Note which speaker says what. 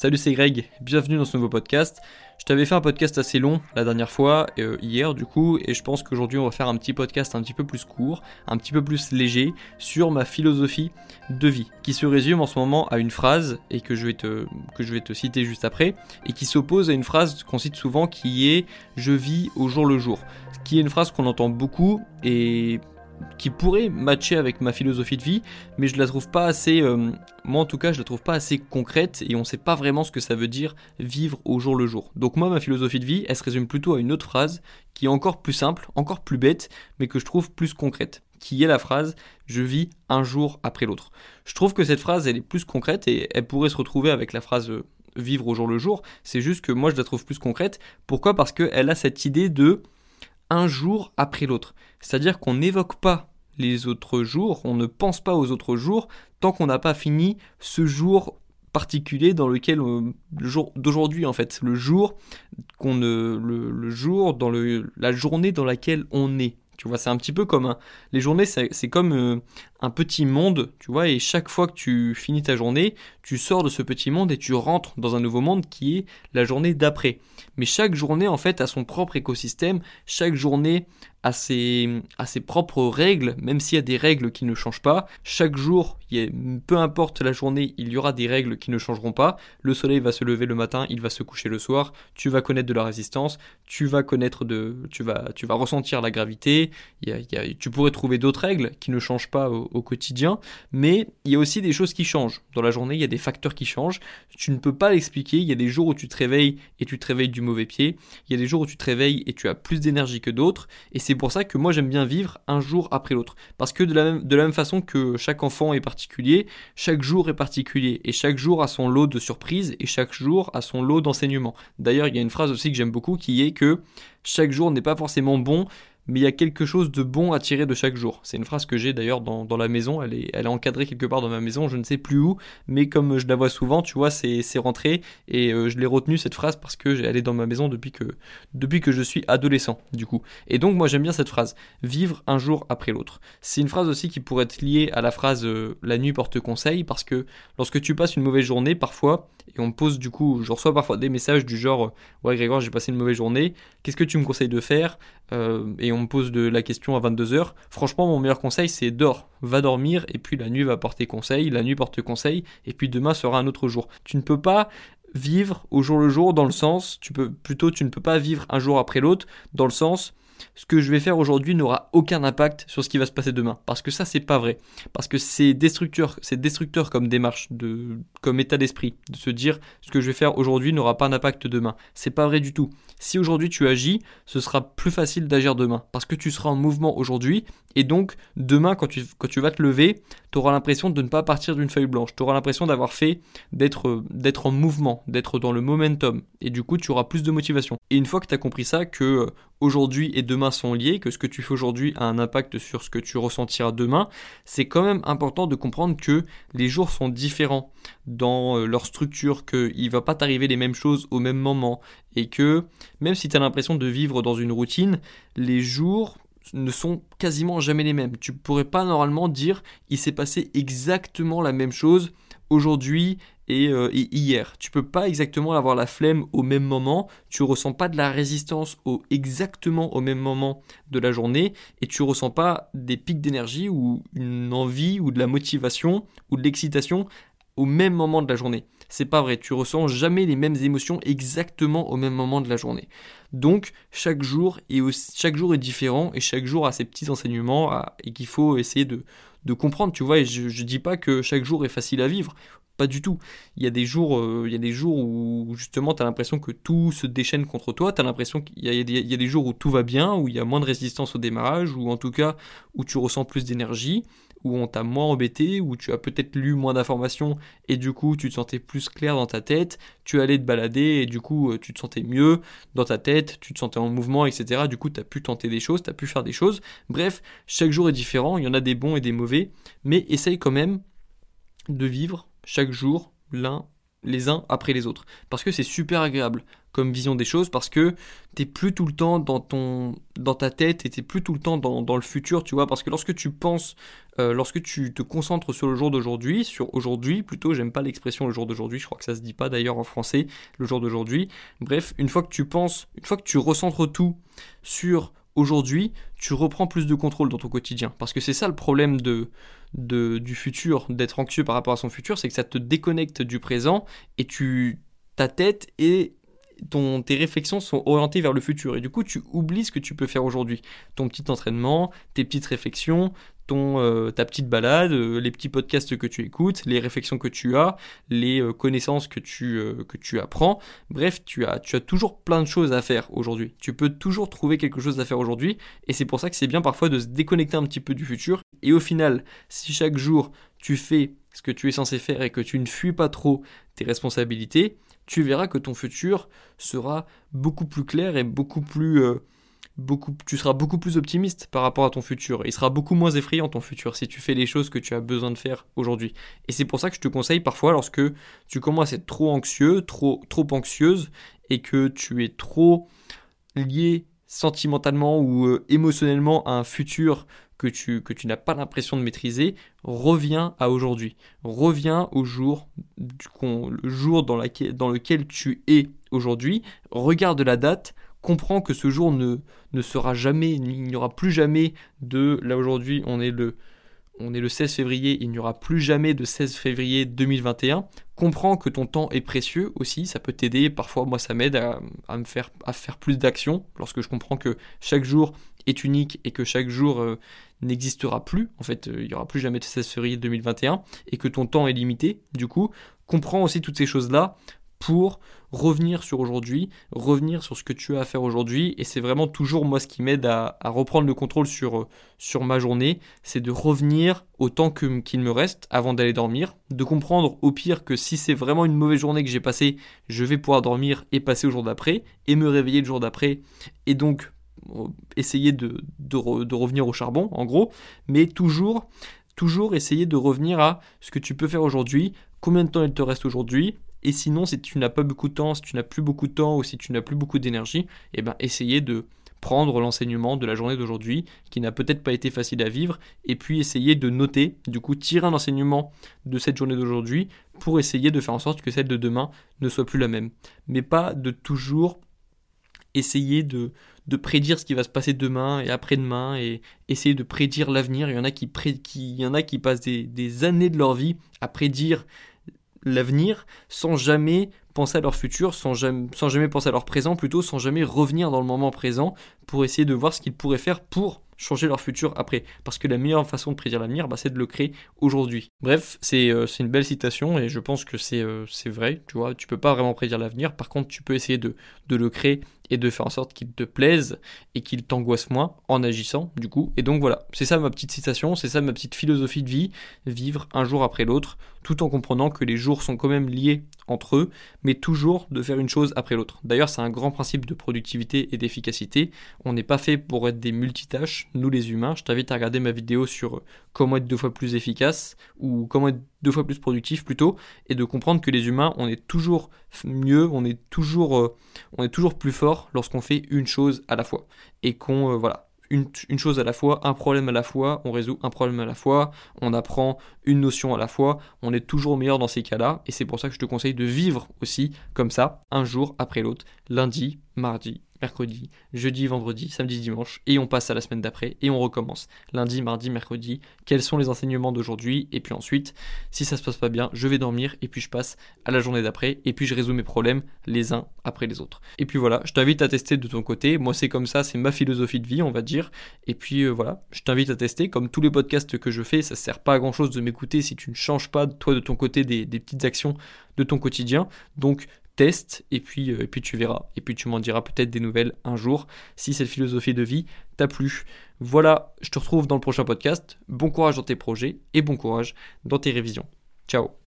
Speaker 1: Salut, c'est Greg, bienvenue dans ce nouveau podcast. Je t'avais fait un podcast assez long la dernière fois, euh, hier du coup, et je pense qu'aujourd'hui on va faire un petit podcast un petit peu plus court, un petit peu plus léger, sur ma philosophie de vie, qui se résume en ce moment à une phrase, et que je vais te, que je vais te citer juste après, et qui s'oppose à une phrase qu'on cite souvent qui est « je vis au jour le jour », qui est une phrase qu'on entend beaucoup, et qui pourrait matcher avec ma philosophie de vie, mais je la trouve pas assez, euh, moi en tout cas, je la trouve pas assez concrète et on sait pas vraiment ce que ça veut dire vivre au jour le jour. Donc moi, ma philosophie de vie, elle se résume plutôt à une autre phrase qui est encore plus simple, encore plus bête, mais que je trouve plus concrète, qui est la phrase je vis un jour après l'autre. Je trouve que cette phrase, elle est plus concrète et elle pourrait se retrouver avec la phrase euh, vivre au jour le jour. C'est juste que moi, je la trouve plus concrète. Pourquoi? Parce qu'elle a cette idée de un jour après l'autre. C'est-à-dire qu'on n'évoque pas les autres jours, on ne pense pas aux autres jours tant qu'on n'a pas fini ce jour particulier dans lequel le jour d'aujourd'hui en fait. Le jour qu'on le, jour dans le, la journée dans laquelle on est. Tu vois c'est un petit peu comme un, les journées c'est comme euh, un petit monde tu vois et chaque fois que tu finis ta journée tu sors de ce petit monde et tu rentres dans un nouveau monde qui est la journée d'après mais chaque journée en fait a son propre écosystème, chaque journée a ses, ses propres règles, même s'il y a des règles qui ne changent pas. Chaque jour, peu importe la journée, il y aura des règles qui ne changeront pas. Le soleil va se lever le matin, il va se coucher le soir. Tu vas connaître de la résistance, tu vas connaître de, tu vas, ressentir la gravité. tu pourrais trouver d'autres règles qui ne changent pas au, quotidien, mais il y a aussi des choses qui changent. Dans la journée, il y a des facteurs qui changent. Tu ne peux pas l'expliquer. Il y a des jours où tu te réveilles et tu te réveilles du mauvais pied. Il y a des jours où tu te réveilles et tu as plus d'énergie que d'autres. Et c'est pour ça que moi j'aime bien vivre un jour après l'autre. Parce que de la, même, de la même façon que chaque enfant est particulier, chaque jour est particulier. Et chaque jour a son lot de surprises et chaque jour a son lot d'enseignements. D'ailleurs, il y a une phrase aussi que j'aime beaucoup qui est que chaque jour n'est pas forcément bon, mais il y a quelque chose de bon à tirer de chaque jour. C'est une phrase que j'ai d'ailleurs dans, la maison, elle est, encadrée quelque part dans ma maison, je ne sais plus où, mais comme je la vois souvent, tu vois, c'est rentré, et euh, je l'ai retenu cette phrase parce que elle est dans ma maison depuis que, depuis que je suis adolescent, du coup. Et donc moi j'aime bien cette phrase, vivre un jour après l'autre. C'est une phrase aussi qui pourrait être liée à la phrase euh, la nuit porte conseil, parce que lorsque tu passes une mauvaise journée, parfois, et on me pose du coup, je reçois parfois des messages du genre, ouais Grégoire, j'ai passé une mauvaise journée, qu'est-ce que tu me conseilles de faire? Euh, Et on me pose de la question à 22h, franchement, mon meilleur conseil, c'est dors, va dormir, et puis la nuit va porter conseil, la nuit porte conseil, et puis demain sera un autre jour. Tu ne peux pas vivre au jour le jour dans le sens, tu peux plutôt, tu ne peux pas vivre un jour après l'autre dans le sens, ce que je vais faire aujourd'hui n'aura aucun impact sur ce qui va se passer demain. Parce que ça, c'est pas vrai. Parce que c'est destructeur, c'est destructeur comme démarche, de, comme état d'esprit, de se dire ce que je vais faire aujourd'hui n'aura pas d'impact demain. C'est pas vrai du tout. Si aujourd'hui tu agis, ce sera plus facile d'agir demain. Parce que tu seras en mouvement aujourd'hui. Et donc, demain, quand tu, quand tu vas te lever, tu auras l'impression de ne pas partir d'une feuille blanche. Tu auras l'impression d'avoir fait, d'être, d'être en mouvement, d'être dans le momentum. Et du coup, tu auras plus de motivation. Et une fois que tu as compris ça, que euh, aujourd'hui et demain sont liés, que ce que tu fais aujourd'hui a un impact sur ce que tu ressentiras demain, c'est quand même important de comprendre que les jours sont différents dans euh, leur structure, qu'il ne va pas t'arriver les mêmes choses au même moment, et que même si tu as l'impression de vivre dans une routine, les jours ne sont quasiment jamais les mêmes. Tu pourrais pas normalement dire il s'est passé exactement la même chose aujourd'hui euh, et, hier. Tu peux pas exactement avoir la flemme au même moment, tu ressens pas de la résistance au, exactement au même moment de la journée et tu ressens pas des pics d'énergie ou une envie ou de la motivation ou de l'excitation au même moment de la journée. C'est pas vrai, tu ressens jamais les mêmes émotions exactement au même moment de la journée. Donc chaque jour est, différent et chaque jour a ses petits enseignements et qu'il faut essayer de, comprendre, tu vois, et je, je dis pas que chaque jour est facile à vivre. Pas du tout. Il y a des jours, euh, il y a des jours où justement tu as l'impression que tout se déchaîne contre toi. Tu as l'impression qu'il y, y, a des jours où tout va bien, où il y a moins de résistance au démarrage, ou en tout cas où tu ressens plus d'énergie, où on t'a moins embêté, où tu as peut-être lu moins d'informations et du coup tu te sentais plus clair dans ta tête. Tu allais te balader et du coup euh, tu te sentais mieux dans ta tête, tu te sentais en mouvement, etc. Du coup tu as pu tenter des choses, tu as pu faire des choses. Bref, chaque jour est différent. Il y en a des bons et des mauvais, mais essaye quand même de vivre chaque jour l'un les uns après les autres. Parce que c'est super agréable comme vision des choses, parce que t'es plus tout le temps dans, ton, dans ta tête et t'es plus tout le temps dans, le futur, tu vois. Parce que lorsque tu penses, euh, lorsque tu te concentres sur le jour d'aujourd'hui, sur aujourd'hui, plutôt, j'aime pas l'expression le jour d'aujourd'hui, je crois que ça se dit pas d'ailleurs en français, le jour d'aujourd'hui. Bref, une fois que tu penses, une fois que tu recentres tout sur aujourd'hui, tu reprends plus de contrôle dans ton quotidien. Parce que c'est ça le problème du futur, d'être anxieux par rapport à son futur, c'est que ça te déconnecte du présent et tu, ta tête et tes réflexions sont orientées vers le futur. Et du coup, tu oublies ce que tu peux faire aujourd'hui. Ton petit entraînement, tes petites réflexions, ton, euh, ta petite balade, euh, les petits podcasts que tu écoutes, les réflexions que tu as, les euh, connaissances que tu, que tu apprends. Bref, tu as, tu as toujours plein de choses à faire aujourd'hui. Tu peux toujours trouver quelque chose à faire aujourd'hui et c'est pour ça que c'est bien parfois de se déconnecter un petit peu du futur. Et au final, si chaque jour tu fais ce que tu es censé faire et que tu ne fuis pas trop tes responsabilités, tu verras que ton futur sera beaucoup plus clair et beaucoup plus tu seras beaucoup plus optimiste par rapport à ton futur. Il sera beaucoup moins effrayant ton futur si tu fais les choses que tu as besoin de faire aujourd'hui. Et c'est pour ça que je te conseille parfois lorsque tu commences à être trop anxieux, trop, trop anxieuse, et que tu es trop lié sentimentalement ou euh, émotionnellement à un futur que tu, que tu n'as pas l'impression de maîtriser, reviens à aujourd'hui. Reviens au jour, le jour dans, dans lequel tu es aujourd'hui. Regarde la date, comprends que ce jour ne, ne sera jamais, il n'y aura plus jamais de, là aujourd'hui on est le, on est le 16 février, il n'y aura plus jamais de 16 février 2021. Comprends que ton temps est précieux aussi, ça peut t'aider. Parfois, moi, ça m'aide à, me faire, à faire plus d'actions lorsque je comprends que chaque jour est unique et que chaque jour euh, n'existera plus. En fait, euh, il n'y aura plus jamais de 16 février 2021 et que ton temps est limité. Du coup, comprends aussi toutes ces choses-là pour revenir sur aujourd'hui, revenir sur ce que tu as à faire aujourd'hui. Et c'est vraiment toujours moi ce qui m'aide à, reprendre le contrôle sur, sur ma journée, c'est de revenir au temps qu'il me reste avant d'aller dormir, de comprendre au pire que si c'est vraiment une mauvaise journée que j'ai passée, je vais pouvoir dormir et passer au jour d'après, et me réveiller le jour d'après, et donc euh, essayer de, de, de revenir au charbon, en gros, mais toujours toujours essayer de revenir à ce que tu peux faire aujourd'hui, combien de temps il te reste aujourd'hui, et sinon, si tu n'as pas beaucoup de temps, si tu n'as plus beaucoup de temps ou si tu n'as plus beaucoup d'énergie, eh ben, essayer de prendre l'enseignement de la journée d'aujourd'hui, qui n'a peut-être pas été facile à vivre, et puis essayer de noter, du coup tirer un enseignement de cette journée d'aujourd'hui pour essayer de faire en sorte que celle de demain ne soit plus la même. Mais pas de toujours essayer de, de prédire ce qui va se passer demain et après-demain et essayer de prédire l'avenir. Il y en a qui, passent des, des années de leur vie à prédire l'avenir sans jamais penser à leur futur, sans jamais, sans jamais penser à leur présent, plutôt sans jamais revenir dans le moment présent pour essayer de voir ce qu'ils pourraient faire pour changer leur futur après. Parce que la meilleure façon de prédire l'avenir, bah, c'est de le créer aujourd'hui. Bref, euh, c'est une belle citation et je pense que euh, c'est vrai. Tu vois, tu peux pas vraiment prédire l'avenir. Par contre, tu peux essayer de, de le créer et de faire en sorte qu'il te plaise et qu'il t'angoisse moins en agissant du coup. Et donc voilà, c'est ça ma petite citation, c'est ça ma petite philosophie de vie, vivre un jour après l'autre, tout en comprenant que les jours sont quand même liés entre eux, mais toujours de faire une chose après l'autre. D'ailleurs, c'est un grand principe de productivité et d'efficacité. On n'est pas fait pour être des multitâches, nous les humains. Je t'invite à regarder ma vidéo sur comment être deux fois plus efficace ou comment être deux fois plus productif plutôt, et de comprendre que les humains, on est toujours mieux, on est toujours, euh, on est toujours plus fort lorsqu'on fait une chose à la fois. Et qu'on, euh, voilà, une, chose à la fois, un problème à la fois, on résout un problème à la fois, on apprend une notion à la fois, on est toujours meilleur dans ces cas-là, et c'est pour ça que je te conseille de vivre aussi comme ça, un jour après l'autre, lundi, mardi, mercredi, jeudi, vendredi, samedi, dimanche, et on passe à la semaine d'après, et on recommence. Lundi, mardi, mercredi, quels sont les enseignements d'aujourd'hui, et puis ensuite, si ça se passe pas bien, je vais dormir, et puis je passe à la journée d'après, et puis je résous mes problèmes les uns après les autres. Et puis voilà, je t'invite à tester de ton côté, moi c'est comme ça, c'est ma philosophie de vie, on va dire, et puis euh, voilà, je t'invite à tester, comme tous les podcasts que je fais, ça sert pas à grand chose de m'écouter si tu ne changes pas, toi de ton côté, des, des petites actions de ton quotidien, donc teste et puis, euh, et puis tu verras. Et puis tu m'en diras peut-être des nouvelles un jour si cette philosophie de vie t'a plu. Voilà, je te retrouve dans le prochain podcast. Bon courage dans tes projets et bon courage dans tes révisions. Ciao